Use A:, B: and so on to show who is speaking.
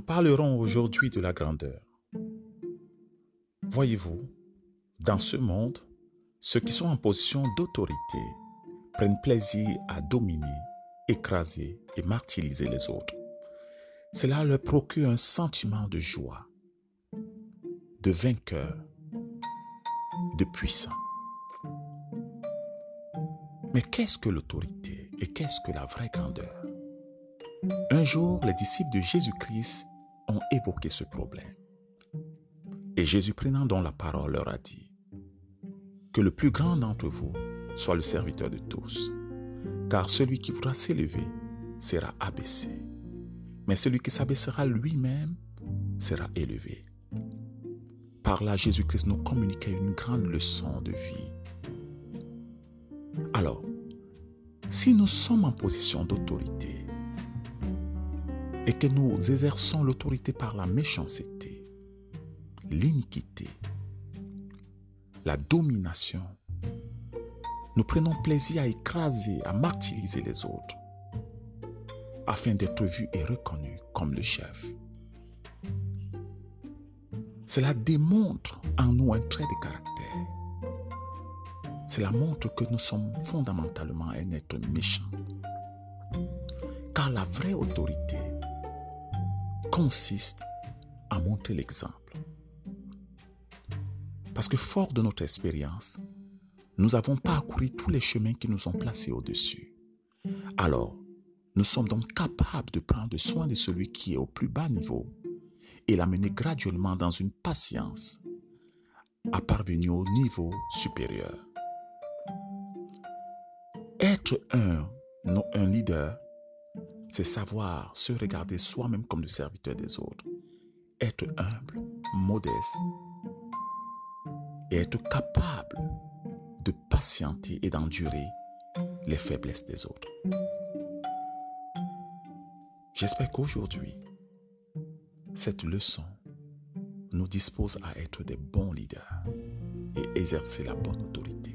A: parlerons aujourd'hui de la grandeur. Voyez-vous, dans ce monde, ceux qui sont en position d'autorité prennent plaisir à dominer, écraser et martyriser les autres. Cela leur procure un sentiment de joie, de vainqueur, de puissant. Mais qu'est-ce que l'autorité et qu'est-ce que la vraie grandeur? Un jour, les disciples de Jésus-Christ ont évoqué ce problème. Et Jésus prenant donc la parole leur a dit, Que le plus grand d'entre vous soit le serviteur de tous, car celui qui voudra s'élever sera abaissé, mais celui qui s'abaissera lui-même sera élevé. Par là, Jésus-Christ nous communiquait une grande leçon de vie. Alors, si nous sommes en position d'autorité et que nous exerçons l'autorité par la méchanceté, l'iniquité, la domination. Nous prenons plaisir à écraser, à martyriser les autres, afin d'être vus et reconnus comme le chef. Cela démontre en nous un trait de caractère. Cela montre que nous sommes fondamentalement un être méchant. Car la vraie autorité consiste à montrer l'exemple. Parce que fort de notre expérience, nous avons parcouru tous les chemins qui nous ont placés au-dessus. Alors, nous sommes donc capables de prendre soin de celui qui est au plus bas niveau et l'amener graduellement dans une patience à parvenir au niveau supérieur. Être un, un leader, c'est savoir se regarder soi-même comme le serviteur des autres. Être humble, modeste, et être capable de patienter et d'endurer les faiblesses des autres. J'espère qu'aujourd'hui, cette leçon nous dispose à être des bons leaders et exercer la bonne autorité